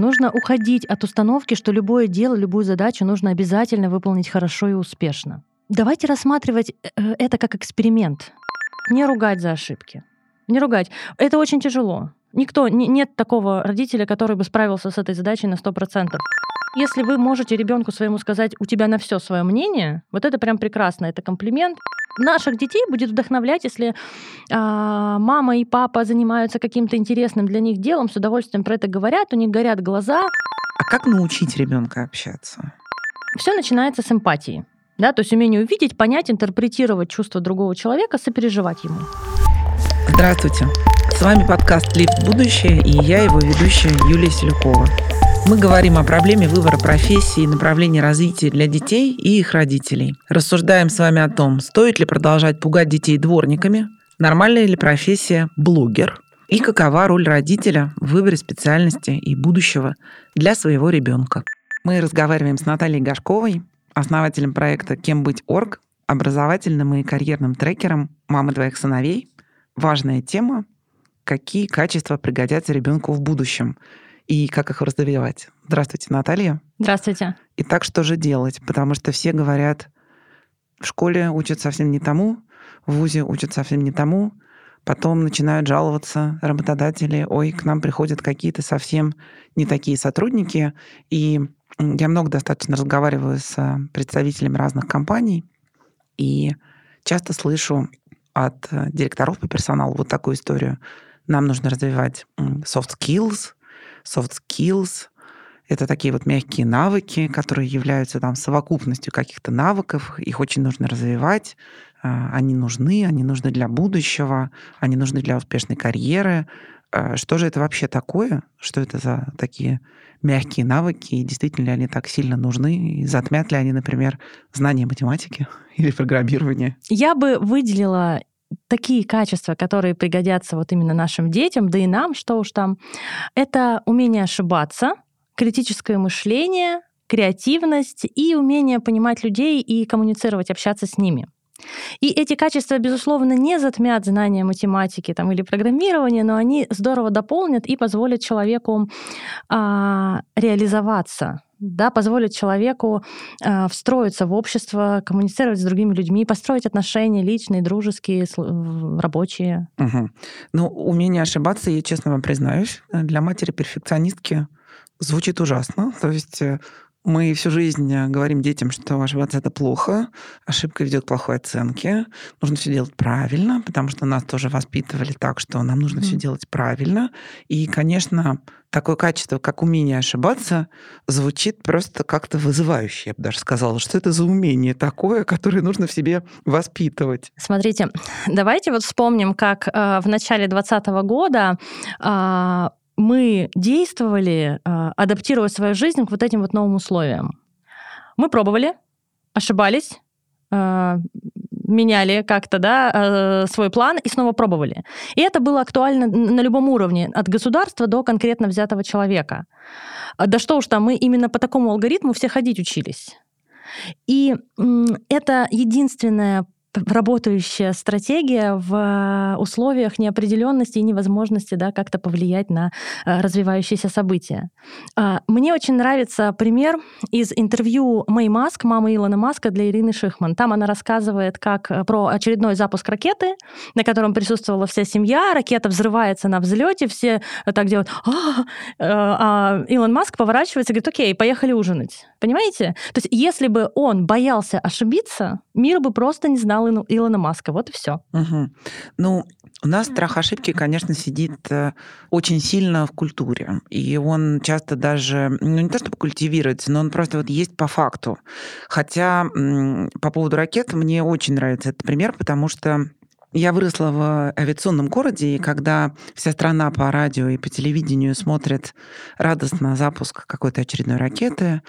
Нужно уходить от установки, что любое дело, любую задачу нужно обязательно выполнить хорошо и успешно. Давайте рассматривать э, это как эксперимент. Не ругать за ошибки. Не ругать. Это очень тяжело. Никто, нет такого родителя, который бы справился с этой задачей на 100%. Если вы можете ребенку своему сказать, у тебя на все свое мнение, вот это прям прекрасно, это комплимент. Наших детей будет вдохновлять, если а, мама и папа занимаются каким-то интересным для них делом, с удовольствием про это говорят, у них горят глаза. А как научить ребенка общаться? Все начинается с эмпатии. Да, то есть умение увидеть, понять, интерпретировать чувства другого человека, сопереживать ему. Здравствуйте. С вами подкаст «Лифт в будущее» и я, его ведущая Юлия Селюкова. Мы говорим о проблеме выбора профессии и направления развития для детей и их родителей. Рассуждаем с вами о том, стоит ли продолжать пугать детей дворниками, нормальная ли профессия блогер и какова роль родителя в выборе специальности и будущего для своего ребенка. Мы разговариваем с Натальей Гашковой, основателем проекта «Кем быть орг», образовательным и карьерным трекером мамы двоих сыновей. Важная тема – какие качества пригодятся ребенку в будущем и как их развивать. Здравствуйте, Наталья. Здравствуйте. Итак, что же делать? Потому что все говорят, в школе учат совсем не тому, в ВУЗе учат совсем не тому, потом начинают жаловаться работодатели, ой, к нам приходят какие-то совсем не такие сотрудники, и я много достаточно разговариваю с представителями разных компаний и часто слышу от э, директоров по персоналу вот такую историю. Нам нужно развивать soft skills. Soft skills — это такие вот мягкие навыки, которые являются там совокупностью каких-то навыков. Их очень нужно развивать. Э, они нужны, они нужны для будущего, они нужны для успешной карьеры. Что же это вообще такое? Что это за такие мягкие навыки, и действительно ли они так сильно нужны, и затмят ли они, например, знание математики или программирования? Я бы выделила такие качества, которые пригодятся вот именно нашим детям, да и нам, что уж там, это умение ошибаться, критическое мышление, креативность и умение понимать людей и коммуницировать, общаться с ними. И эти качества, безусловно, не затмят знания математики там, или программирования, но они здорово дополнят и позволят человеку а, реализоваться да, позволит человеку э, встроиться в общество, коммуницировать с другими людьми, построить отношения личные, дружеские, рабочие. Угу. Ну, умение ошибаться, я честно вам признаюсь, для матери-перфекционистки звучит ужасно. То есть э, мы всю жизнь э, говорим детям, что ошибаться это плохо, ошибка ведет к плохой оценке, нужно все делать правильно, потому что нас тоже воспитывали так, что нам нужно mm. все делать правильно. И, конечно, такое качество, как умение ошибаться, звучит просто как-то вызывающе, я бы даже сказала. Что это за умение такое, которое нужно в себе воспитывать? Смотрите, давайте вот вспомним, как э, в начале 2020 года э, мы действовали, а, адаптируя свою жизнь к вот этим вот новым условиям. Мы пробовали, ошибались, а, меняли как-то да, а, свой план и снова пробовали. И это было актуально на любом уровне, от государства до конкретно взятого человека. Да что уж там, мы именно по такому алгоритму все ходить учились. И это единственная работающая стратегия в э, условиях неопределенности и невозможности да, как-то повлиять на э, развивающиеся события. А, мне очень нравится пример из интервью Мэй Маск, мамы Илона Маска для Ирины Шихман. Там она рассказывает как э, про очередной запуск ракеты, на котором присутствовала вся семья, ракета взрывается на взлете, все так делают, а, а Илон Маск поворачивается и говорит, окей, поехали ужинать. Понимаете? То есть если бы он боялся ошибиться, мир бы просто не знал Илона Маска. Вот и все. Угу. Ну, у нас страх ошибки, конечно, сидит э, очень сильно в культуре. И он часто даже, ну не то чтобы культивируется, но он просто вот есть по факту. Хотя по поводу ракет мне очень нравится этот пример, потому что я выросла в авиационном городе, и когда вся страна по радио и по телевидению смотрит радостно запуск какой-то очередной ракеты,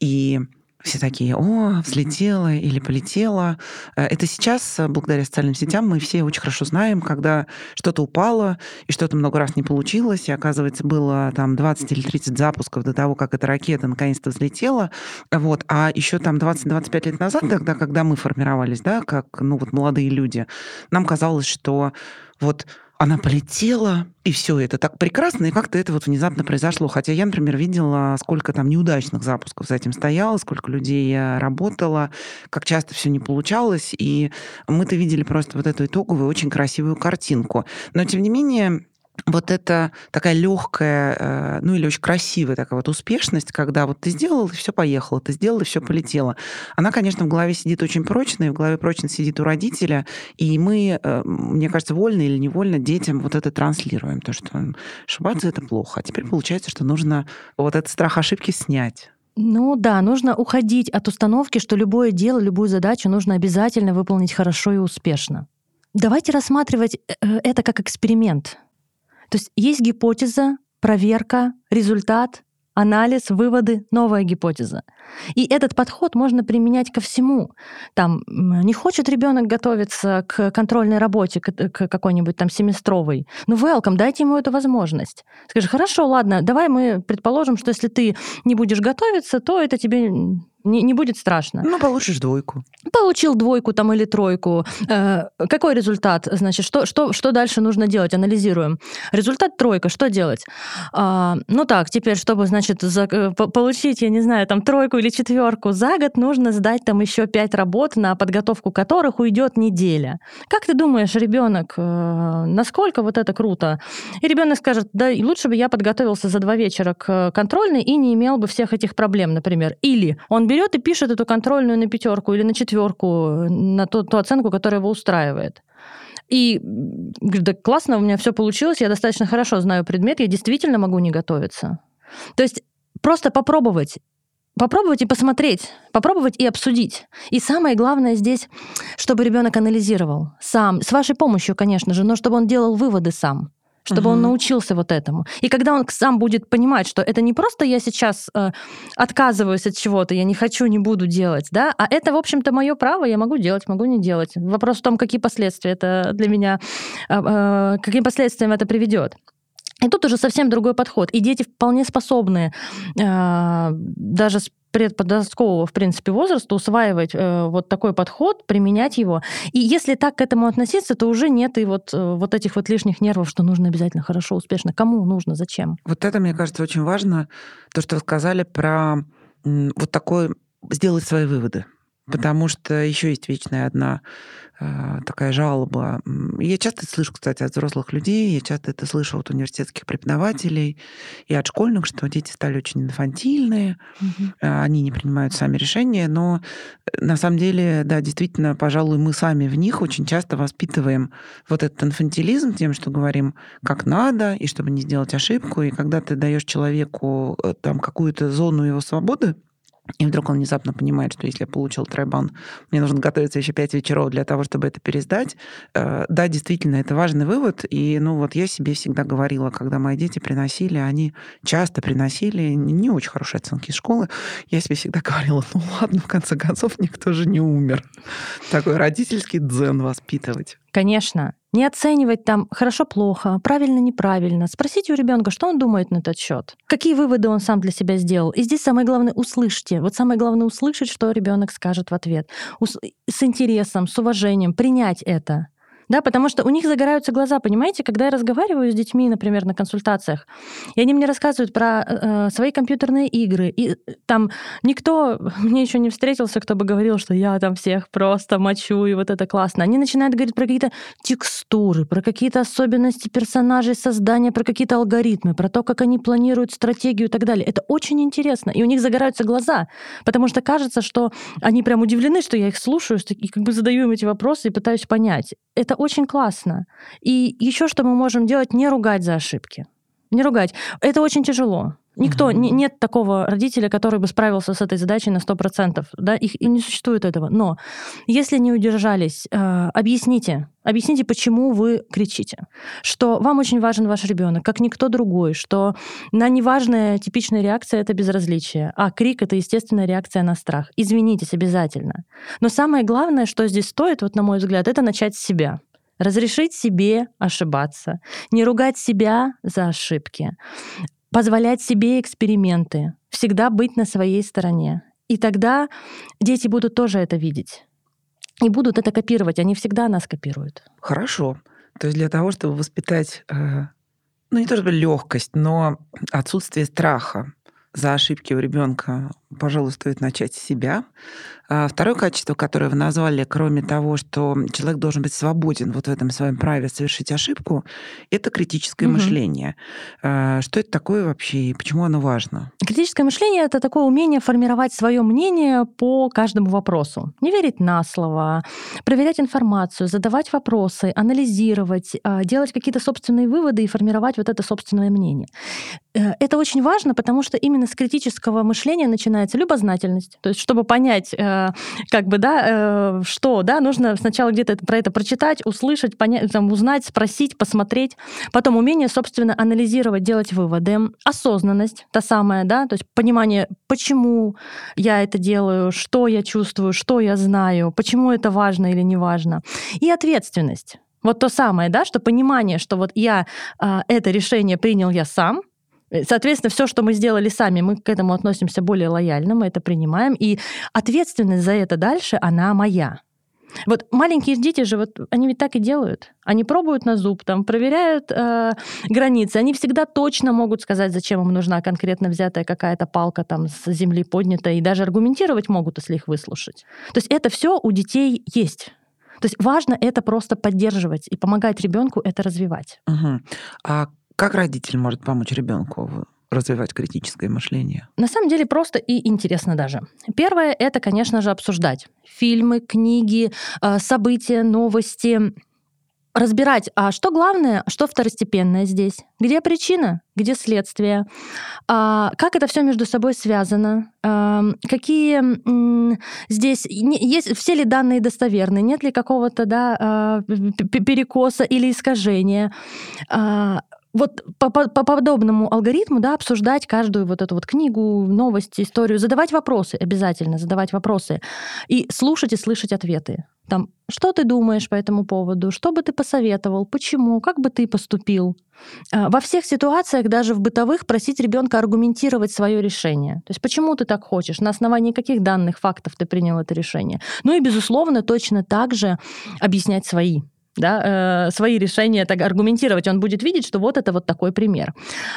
и все такие, о, взлетела или полетела. Э, это сейчас, э, благодаря социальным сетям, мы все очень хорошо знаем, когда что-то упало, и что-то много раз не получилось, и, оказывается, было там 20 или 30 запусков до того, как эта ракета наконец-то взлетела. Вот. А еще там 20-25 лет назад, тогда, когда мы формировались, да, как, ну, вот молодые люди, нам казалось, что вот она полетела, и все это так прекрасно, и как-то это вот внезапно произошло. Хотя я, например, видела, сколько там неудачных запусков за этим стояло, сколько людей работало, как часто все не получалось, и мы-то видели просто вот эту итоговую, очень красивую картинку. Но, тем не менее, вот это такая легкая, э, ну или очень красивая такая вот успешность, когда вот ты сделал, и все поехало, ты сделал, и все полетело. Она, конечно, в голове сидит очень прочно, и в голове прочно сидит у родителя, и мы, э, мне кажется, вольно или невольно детям вот это транслируем, то, что ошибаться это плохо. А теперь получается, что нужно вот этот страх ошибки снять. Ну да, нужно уходить от установки, что любое дело, любую задачу нужно обязательно выполнить хорошо и успешно. Давайте рассматривать э, это как эксперимент. То есть есть гипотеза, проверка, результат, анализ, выводы, новая гипотеза. И этот подход можно применять ко всему. Там не хочет ребенок готовиться к контрольной работе, к, какой-нибудь там семестровой. Ну, welcome, дайте ему эту возможность. Скажи, хорошо, ладно, давай мы предположим, что если ты не будешь готовиться, то это тебе не, не будет страшно. Ну, получишь двойку. Получил двойку там или тройку. Э, какой результат? Значит, что, что, что дальше нужно делать? Анализируем. Результат тройка. Что делать? А, ну так, теперь, чтобы, значит, за, э, получить, я не знаю, там тройку или четверку за год, нужно сдать там еще пять работ, на подготовку которых уйдет неделя. Как ты думаешь, ребенок, э, насколько вот это круто? И ребенок скажет, да, лучше бы я подготовился за два вечера к контрольной и не имел бы всех этих проблем, например. Или он берет и пишет эту контрольную на пятерку или на четверку, на ту, ту оценку, которая его устраивает. И говорит, да классно, у меня все получилось, я достаточно хорошо знаю предмет, я действительно могу не готовиться. То есть просто попробовать попробовать и посмотреть, попробовать и обсудить. И самое главное здесь, чтобы ребенок анализировал сам, с вашей помощью, конечно же, но чтобы он делал выводы сам чтобы угу. он научился вот этому. И когда он сам будет понимать, что это не просто я сейчас э, отказываюсь от чего-то, я не хочу, не буду делать, да, а это, в общем-то, мое право, я могу делать, могу не делать. Вопрос в том, какие последствия это для меня, э, э, каким последствиям это приведет. И тут уже совсем другой подход. И дети вполне способны э, даже с предподросткового, в принципе, возраста усваивать э, вот такой подход, применять его. И если так к этому относиться, то уже нет и вот, э, вот этих вот лишних нервов, что нужно обязательно хорошо, успешно. Кому нужно, зачем? Вот это, мне кажется, очень важно, то, что вы сказали про вот такой сделать свои выводы. Потому что еще есть вечная одна э, такая жалоба. Я часто это слышу, кстати, от взрослых людей, я часто это слышу от университетских преподавателей и от школьных, что дети стали очень инфантильные, угу. они не принимают сами решения, но э, на самом деле, да, действительно, пожалуй, мы сами в них очень часто воспитываем вот этот инфантилизм тем, что говорим, как надо, и чтобы не сделать ошибку, и когда ты даешь человеку э, там какую-то зону его свободы, и вдруг он внезапно понимает, что если я получил тройбан, мне нужно готовиться еще пять вечеров для того, чтобы это пересдать. Э, да, действительно, это важный вывод. И ну вот я себе всегда говорила, когда мои дети приносили, они часто приносили не очень хорошие оценки из школы, я себе всегда говорила, ну ладно, в конце концов, никто же не умер. Такой родительский дзен воспитывать. Конечно. Не оценивать там хорошо-плохо, правильно-неправильно. Спросите у ребенка, что он думает на этот счет. Какие выводы он сам для себя сделал. И здесь самое главное услышьте. Вот самое главное услышать, что ребенок скажет в ответ. С интересом, с уважением, принять это да, потому что у них загораются глаза, понимаете, когда я разговариваю с детьми, например, на консультациях, и они мне рассказывают про э, свои компьютерные игры, и э, там никто мне еще не встретился, кто бы говорил, что я там всех просто мочу, и вот это классно. Они начинают говорить про какие-то текстуры, про какие-то особенности персонажей создания, про какие-то алгоритмы, про то, как они планируют стратегию и так далее. Это очень интересно, и у них загораются глаза, потому что кажется, что они прям удивлены, что я их слушаю, и как бы задаю им эти вопросы и пытаюсь понять. Это очень классно. И еще что мы можем делать, не ругать за ошибки. Не ругать. Это очень тяжело. Никто, mm-hmm. не, нет такого родителя, который бы справился с этой задачей на 100%. Да? Их, и не существует этого. Но если не удержались, э, объясните. Объясните, почему вы кричите. Что вам очень важен ваш ребенок, как никто другой. Что на неважная типичная реакция — это безразличие. А крик — это естественная реакция на страх. Извинитесь обязательно. Но самое главное, что здесь стоит, вот на мой взгляд, это начать с себя. Разрешить себе ошибаться, не ругать себя за ошибки, позволять себе эксперименты, всегда быть на своей стороне. И тогда дети будут тоже это видеть. И будут это копировать. Они всегда нас копируют. Хорошо. То есть для того, чтобы воспитать, э, ну не то чтобы легкость, но отсутствие страха за ошибки у ребенка, пожалуй, стоит начать с себя. А второе качество, которое вы назвали, кроме того, что человек должен быть свободен вот в этом своем праве совершить ошибку, это критическое угу. мышление. А что это такое вообще и почему оно важно? Критическое мышление это такое умение формировать свое мнение по каждому вопросу. Не верить на слово, проверять информацию, задавать вопросы, анализировать, а, делать какие-то собственные выводы и формировать вот это собственное мнение. Э, это очень важно, потому что именно с критического мышления начинается любознательность. То есть, чтобы понять, э, как бы, да, э, что, да, нужно сначала где-то про это прочитать, услышать, понять, там, узнать, спросить, посмотреть. Потом умение, собственно, анализировать, делать выводы. Осознанность, та самая, да, то есть понимание, почему я это делаю, что я чувствую, что я знаю, почему это важно или не важно. И ответственность. Вот то самое, да, что понимание, что вот я э, это решение принял я сам, соответственно, все, что мы сделали сами, мы к этому относимся более лояльно, мы это принимаем. И ответственность за это дальше, она моя. Вот маленькие дети же, вот они ведь так и делают. Они пробуют на зуб, там, проверяют э, границы. Они всегда точно могут сказать, зачем им нужна конкретно взятая какая-то палка там с земли поднятая, и даже аргументировать могут, если их выслушать. То есть это все у детей есть. То есть важно это просто поддерживать и помогать ребенку это развивать. Угу. А как родитель может помочь ребенку развивать критическое мышление? На самом деле просто и интересно даже. Первое — это, конечно же, обсуждать фильмы, книги, э, события, новости, разбирать, а что главное, что второстепенное здесь, где причина, где следствие, а, как это все между собой связано, а, какие здесь есть все ли данные достоверны, нет ли какого-то да, а, перекоса или искажения. Вот по, по, по подобному алгоритму, да, обсуждать каждую вот эту вот книгу, новости, историю, задавать вопросы обязательно, задавать вопросы и слушать и слышать ответы. Там, что ты думаешь по этому поводу, что бы ты посоветовал, почему, как бы ты поступил. А, во всех ситуациях, даже в бытовых, просить ребенка аргументировать свое решение. То есть почему ты так хочешь, на основании каких данных, фактов ты принял это решение. Ну и, безусловно, точно так же объяснять свои да, э, свои решения так аргументировать, он будет видеть, что вот это вот такой пример.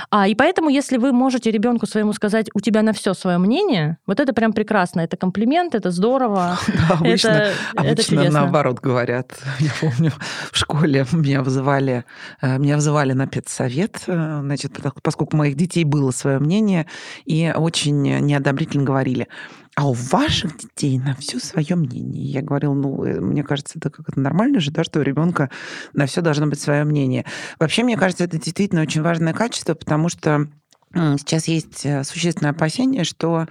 А, и поэтому, если вы можете ребенку своему сказать, у тебя на все свое мнение, вот это прям прекрасно, это комплимент, это здорово. Да, обычно, это, обычно это наоборот говорят. Я помню, в школе меня вызывали, э, меня вызывали на педсовет, э, значит, поскольку у моих детей было свое мнение, и очень неодобрительно говорили, а у ваших детей на все свое мнение. Я говорила, ну, э, мне кажется, это как-то нормально же, да, что у ребенка на все должно быть свое мнение. Вообще, мне кажется, это действительно очень важное качество, потому что сейчас есть э, существенное опасение, что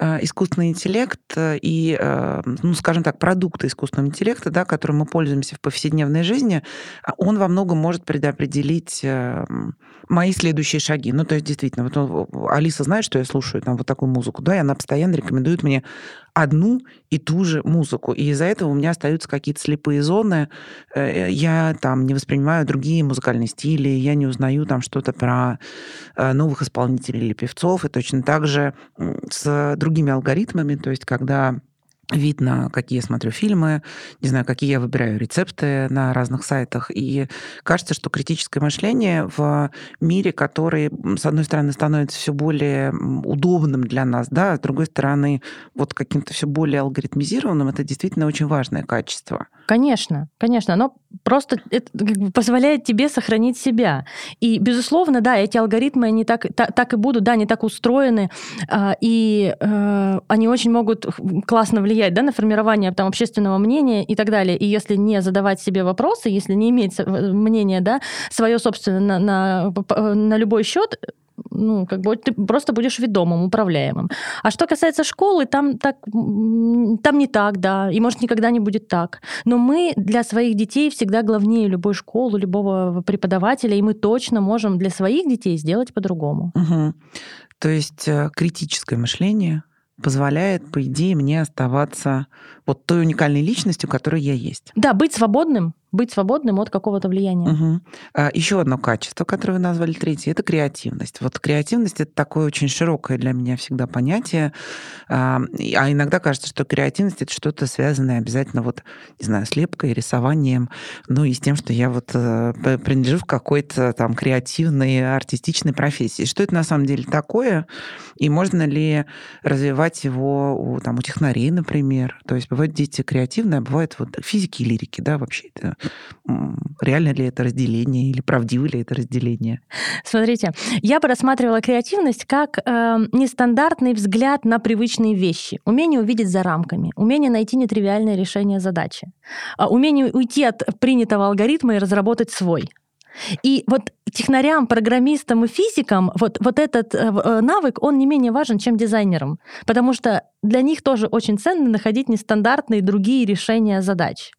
искусственный интеллект э, и, э, ну, скажем так, продукты искусственного интеллекта, да, которым мы пользуемся в повседневной жизни, а он во многом может предопределить мои следующие шаги. Ну, то есть, действительно, вот Алиса знает, что я слушаю там вот такую музыку, да, и она постоянно рекомендует мне одну и ту же музыку. И из-за этого у меня остаются какие-то слепые зоны. Э, я там не воспринимаю другие музыкальные стили, я не узнаю там что-то про э, новых исполнителей или певцов. И точно так же с другими алгоритмами, то есть когда видно, какие я смотрю фильмы, не знаю, какие я выбираю рецепты на разных сайтах. И кажется, что критическое мышление в мире, который, с одной стороны, становится все более удобным для нас, да, а с другой стороны, вот каким-то все более алгоритмизированным, это действительно очень важное качество. Конечно, конечно. Оно просто это позволяет тебе сохранить себя. И, безусловно, да, эти алгоритмы, они так, так, так и будут, да, они так устроены, а, и э, они очень могут классно влиять да, на формирование там, общественного мнения и так далее. И если не задавать себе вопросы, если не иметь мнение да, свое собственное на, на, на любой счет, ну, как бы ты просто будешь ведомым, управляемым. А что касается школы, там, так, там не так, да, и может никогда не будет так. Но мы для своих детей всегда главнее любой школы, любого преподавателя, и мы точно можем для своих детей сделать по-другому. Угу. То есть э, критическое мышление позволяет, по идее, мне оставаться вот той уникальной личностью, которой я есть. Да, быть свободным, быть свободным от какого-то влияния. Угу. А, еще одно качество, которое вы назвали третье, это креативность. Вот креативность это такое очень широкое для меня всегда понятие. А, а иногда кажется, что креативность это что-то связанное обязательно вот, не знаю, с лепкой, рисованием, ну и с тем, что я вот э, принадлежу в какой-то там креативной, артистичной профессии. Что это на самом деле такое? И можно ли развивать его у, там, у технарей, например? То есть бывают дети креативные, а бывают вот физики и лирики, да, вообще это реально ли это разделение или правдиво ли это разделение? Смотрите, я бы рассматривала креативность как э, нестандартный взгляд на привычные вещи, умение увидеть за рамками, умение найти нетривиальное решение задачи, э, умение уйти от принятого алгоритма и разработать свой. И вот технарям, программистам и физикам вот, вот этот э, э, навык, он не менее важен, чем дизайнерам, потому что для них тоже очень ценно находить нестандартные другие решения задач.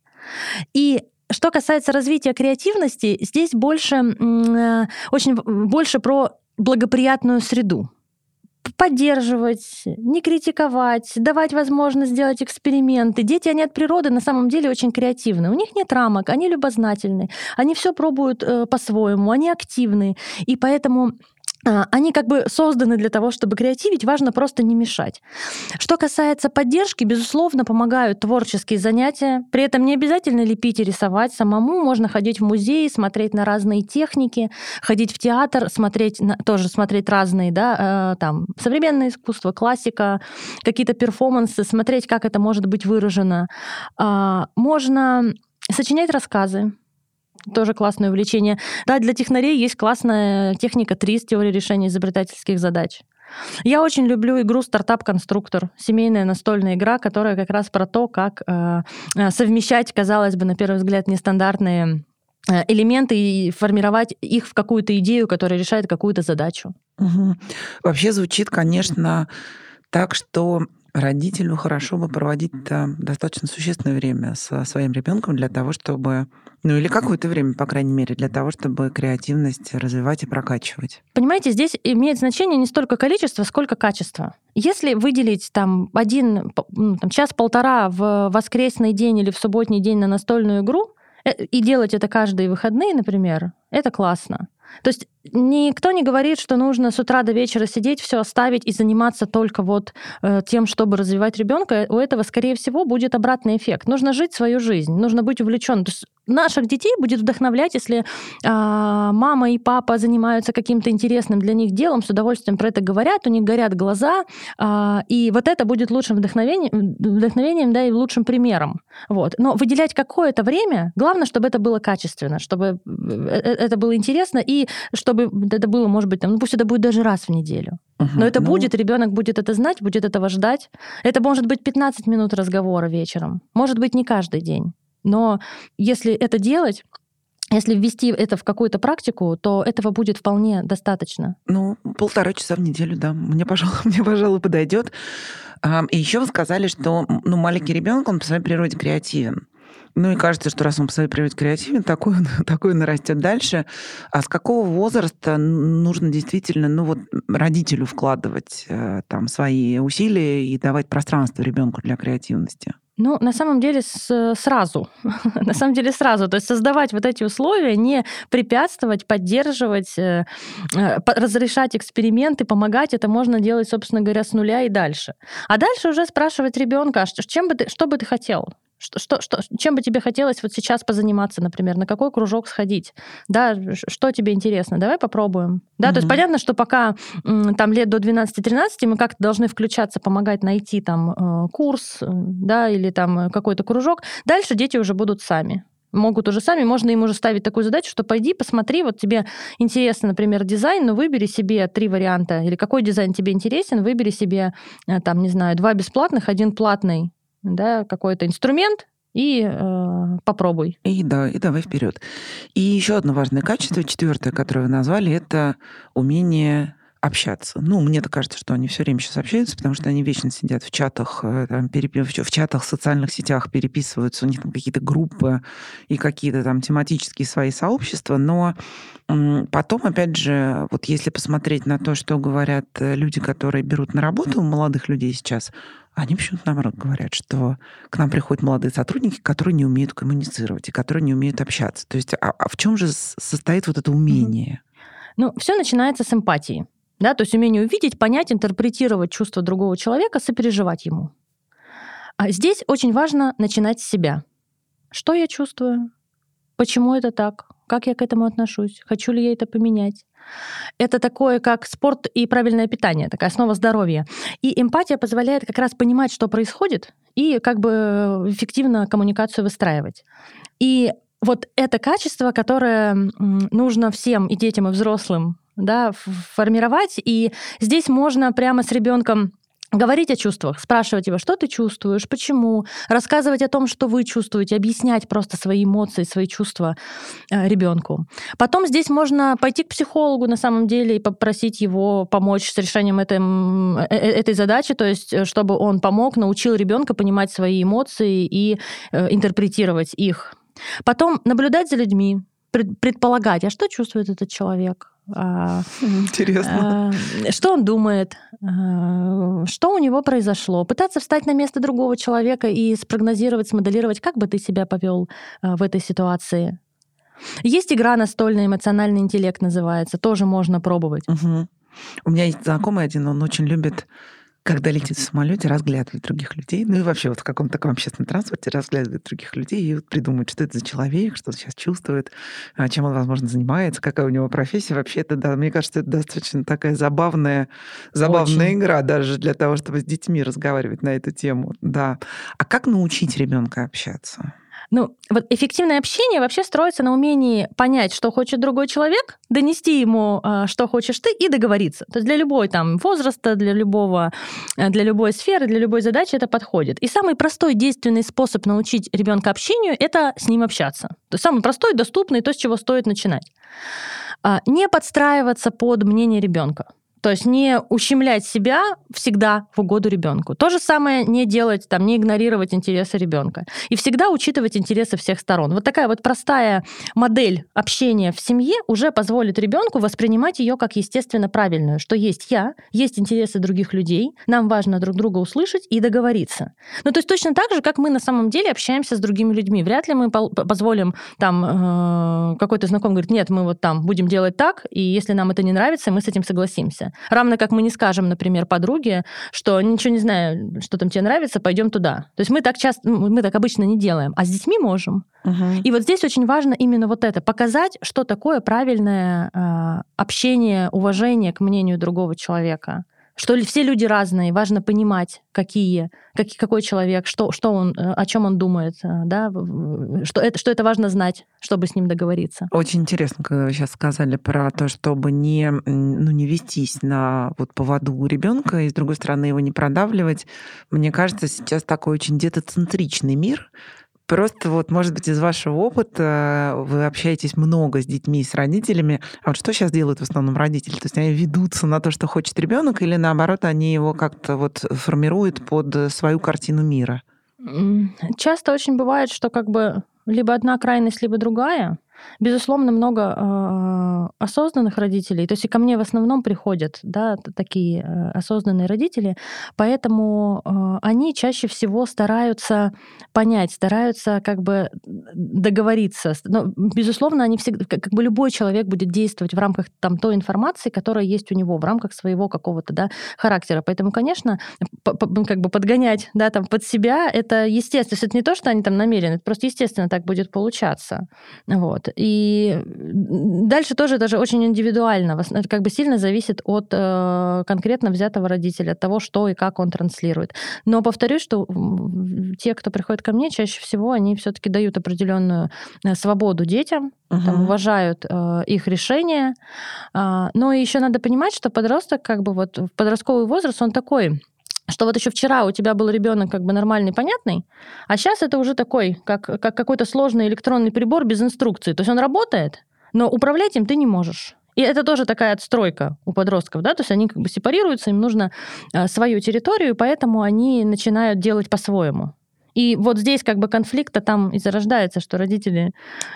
И что касается развития креативности, здесь больше, э, очень больше про благоприятную среду поддерживать, не критиковать, давать возможность сделать эксперименты. Дети, они от природы на самом деле очень креативны. У них нет рамок, они любознательны, они все пробуют э, по-своему, они активны. И поэтому они как бы созданы для того, чтобы креативить, важно просто не мешать. Что касается поддержки, безусловно, помогают творческие занятия. При этом не обязательно лепить и рисовать самому. Можно ходить в музей, смотреть на разные техники, ходить в театр, смотреть тоже смотреть разные, да, э, там современное искусство, классика, какие-то перформансы, смотреть, как это может быть выражено. А, можно сочинять рассказы, тоже классное увлечение. Да, для технарей есть классная техника ТРИС, теория решения изобретательских задач. Я очень люблю игру «Стартап-конструктор», семейная настольная игра, которая как раз про то, как э, э совмещать, казалось бы, на первый взгляд, нестандартные э, элементы и формировать их в какую-то идею, которая решает какую-то задачу. Угу. Вообще звучит, конечно, так, что родителю хорошо бы проводить достаточно существенное время со своим ребенком для того, чтобы ну или какое-то время, по крайней мере, для того, чтобы креативность развивать и прокачивать. Понимаете, здесь имеет значение не столько количество, сколько качество. Если выделить там один ну, там, час-полтора в воскресный день или в субботний день на настольную игру, э, и делать это каждые выходные, например, это классно. То есть никто не говорит, что нужно с утра до вечера сидеть, все оставить и заниматься только вот э, тем, чтобы развивать ребенка. У этого, скорее всего, будет обратный эффект. Нужно жить свою жизнь, нужно быть увлеченным. То есть наших детей будет вдохновлять, если а, мама и папа занимаются каким-то интересным для них делом, с удовольствием про это говорят, у них горят глаза, а, и вот это будет лучшим вдохновением, вдохновением, да, и лучшим примером. Вот. Но выделять какое-то время, главное, чтобы это было качественно, чтобы э, э, это было интересно, и чтобы это было, может быть, там, ну пусть это будет даже раз в неделю. Угу, Но это ну... будет, ребенок будет это знать, будет этого ждать. Это может быть 15 минут разговора вечером. Может быть, не каждый день. Но если это делать, если ввести это в какую-то практику, то этого будет вполне достаточно. Ну, полтора часа в неделю, да. Мне, пожалуй, мне, пожалуй, подойдет. И еще вы сказали, что ну, маленький ребенок, он по своей природе креативен. Ну и кажется, что раз он по своей природе креативен, такой, такой он растет дальше. А с какого возраста нужно действительно, ну вот родителю вкладывать э, там свои усилия и давать пространство ребенку для креативности? Ну, на самом деле с, сразу. на самом деле сразу. То есть создавать вот эти условия, не препятствовать, поддерживать, э, э, разрешать эксперименты, помогать. Это можно делать, собственно говоря, с нуля и дальше. А дальше уже спрашивать ребенка, «А чем бы ты, что бы ты хотел? Что, что, что, чем бы тебе хотелось вот сейчас позаниматься, например, на какой кружок сходить? Да, что тебе интересно? Давай попробуем. Да, mm-hmm. то есть понятно, что пока там лет до 12-13 мы как-то должны включаться, помогать найти там э, курс, э, да, или там э, какой-то кружок. Дальше дети уже будут сами могут уже сами, можно им уже ставить такую задачу, что пойди, посмотри, вот тебе интересно, например, дизайн, но выбери себе три варианта, или какой дизайн тебе интересен, выбери себе, там, не знаю, два бесплатных, один платный, да, какой-то инструмент, и э, попробуй. И да, и давай вперед. И еще одно важное качество, четвертое, которое вы назвали, это умение общаться. Ну, мне-то кажется, что они все время сейчас общаются, потому что они вечно сидят в чатах, э, там, перепи... в чатах, в социальных сетях переписываются, у них там какие-то группы и какие-то там тематические свои сообщества, но потом, опять же, вот если посмотреть на то, что говорят э, люди, которые берут на работу молодых людей сейчас, они почему-то наоборот говорят, что к нам приходят молодые сотрудники, которые не умеют коммуницировать и которые не умеют общаться. То есть, а, а в чем же состоит вот это умение? Ну, все начинается с эмпатии. Да, то есть умение увидеть, понять, интерпретировать чувства другого человека, сопереживать ему. А здесь очень важно начинать с себя. Что я чувствую? Почему это так? Как я к этому отношусь? Хочу ли я это поменять? Это такое, как спорт и правильное питание, такая основа здоровья. И эмпатия позволяет как раз понимать, что происходит, и как бы эффективно коммуникацию выстраивать. И вот это качество, которое нужно всем и детям, и взрослым да, формировать. И здесь можно прямо с ребенком говорить о чувствах, спрашивать его, что ты чувствуешь, почему, рассказывать о том, что вы чувствуете, объяснять просто свои эмоции, свои чувства э, ребенку. Потом здесь можно пойти к психологу на самом деле и попросить его помочь с решением этой, э, э, этой задачи, то есть чтобы он помог, научил ребенка понимать свои эмоции и интерпретировать их. Потом наблюдать за людьми, предполагать, а что чувствует этот человек, Интересно. А, что он думает, а, что у него произошло. Пытаться встать на место другого человека и спрогнозировать, смоделировать, как бы ты себя повел в этой ситуации. Есть игра настольная, эмоциональный интеллект называется, тоже можно пробовать. Угу. У меня есть знакомый один, он очень любит когда летит в самолете, разглядывает других людей, ну и вообще вот в каком-то таком общественном транспорте разглядывает других людей и вот придумывает, что это за человек, что он сейчас чувствует, а, чем он, возможно, занимается, какая у него профессия. Вообще это, да, мне кажется, это достаточно такая забавная, забавная Очень. игра даже для того, чтобы с детьми разговаривать на эту тему. Да. А как научить ребенка общаться? Ну, вот эффективное общение вообще строится на умении понять, что хочет другой человек, донести ему, а, что хочешь ты, и договориться. То есть для любой там возраста, для любого, э, для любой сферы, для любой задачи это подходит. И самый простой действенный способ научить ребенка общению – это с ним общаться. То есть самый простой, доступный, то, с чего стоит начинать. А, не подстраиваться под мнение ребенка. То есть не ущемлять себя всегда в угоду ребенку. То же самое не делать, там, не игнорировать интересы ребенка. И всегда учитывать интересы всех сторон. Вот такая вот простая модель общения в семье уже позволит ребенку воспринимать ее как естественно правильную, что есть я, есть интересы других людей, нам важно друг друга услышать и договориться. Ну, то есть точно так же, как мы на самом деле общаемся с другими людьми. Вряд ли мы позволим там э, какой-то знакомый говорит, нет, мы вот там будем делать так, и если нам это не нравится, мы с этим согласимся. Равно как мы не скажем, например, подруге, что ничего не знаю, что там тебе нравится, пойдем туда. То есть мы так часто, ну, мы так обычно не делаем, а с детьми можем. Угу. И вот здесь очень важно именно вот это, показать, что такое правильное э, общение, уважение к мнению другого человека что все люди разные, важно понимать, какие, как, какой человек, что, что он, э, о чем он думает, э, да, что это, что это важно знать, чтобы с ним договориться. Очень интересно, когда вы сейчас сказали про то, чтобы не, ну, не вестись на вот поводу ребенка и, с другой стороны, его не продавливать. Мне кажется, сейчас такой очень детоцентричный мир, Просто вот, может быть, из вашего опыта вы общаетесь много с детьми, с родителями. А вот что сейчас делают в основном родители? То есть они ведутся на то, что хочет ребенок, или наоборот, они его как-то вот формируют под свою картину мира? Часто очень бывает, что как бы либо одна крайность, либо другая. Безусловно, много э, осознанных родителей. То есть и ко мне в основном приходят да, такие э, осознанные родители, поэтому э, они чаще всего стараются понять, стараются как бы договориться. Но, безусловно, они всегда, как бы любой человек будет действовать в рамках там, той информации, которая есть у него, в рамках своего какого-то да, характера. Поэтому, конечно, как бы подгонять да, там, под себя, это естественно. Это не то, что они там намерены, это просто естественно так будет получаться. Вот. И дальше тоже даже очень индивидуально. Как бы сильно зависит от э, конкретно взятого родителя, от того, что и как он транслирует. Но повторюсь, что те, кто приходит ко мне, чаще всего они все-таки дают определенную э, свободу детям, угу. там, уважают э, их решения. Э, но еще надо понимать, что подросток, как бы вот в подростковый возраст, он такой что вот еще вчера у тебя был ребенок как бы нормальный, понятный, а сейчас это уже такой, как, как какой-то сложный электронный прибор без инструкции. То есть он работает, но управлять им ты не можешь. И это тоже такая отстройка у подростков, да, то есть они как бы сепарируются, им нужно э, свою территорию, поэтому они начинают делать по-своему. И вот здесь как бы конфликта там и зарождается, что родители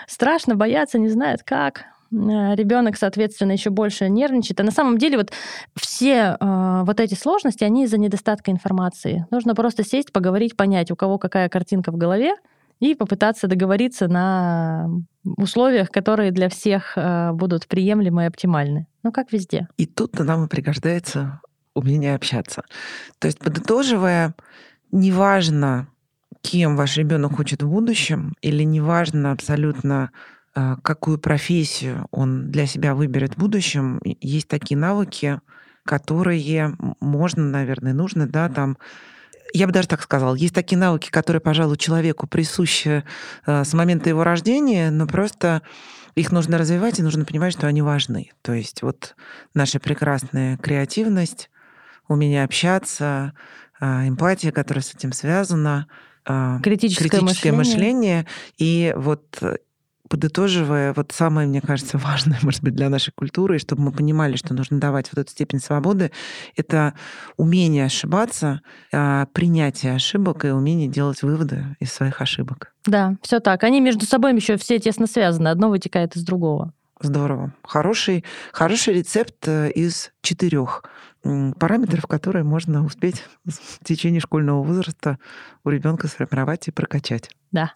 страшно боятся, не знают как. Э, Ребенок, соответственно, еще больше нервничает. А на самом деле вот все э, вот эти сложности, они из-за недостатка информации. Нужно просто сесть, поговорить, понять, у кого какая картинка в голове, и попытаться договориться на условиях, которые для всех э, будут приемлемы и оптимальны. Ну, как везде. И тут нам и пригождается умение общаться. То есть, подытоживая, неважно, кем ваш ребенок хочет в будущем, или неважно абсолютно, какую профессию он для себя выберет в будущем, есть такие навыки, которые можно, наверное, нужно, да, там я бы даже так сказала, есть такие навыки, которые, пожалуй, человеку присущи э, с момента его рождения, но просто их нужно развивать, и нужно понимать, что они важны. То есть вот наша прекрасная креативность, умение общаться, э, эмпатия, которая с этим связана, э, критическое, критическое мышление. мышление. И вот подытоживая, вот самое, мне кажется, важное, может быть, для нашей культуры, чтобы мы понимали, что нужно давать вот эту степень свободы, это умение ошибаться, а, принятие ошибок и умение делать выводы из своих ошибок. Да, все так. Они между собой еще все тесно связаны. Одно вытекает из другого. Здорово. Хороший, хороший рецепт э, из четырех параметров, которые можно успеть в течение школьного возраста у ребенка сформировать и прокачать. Да.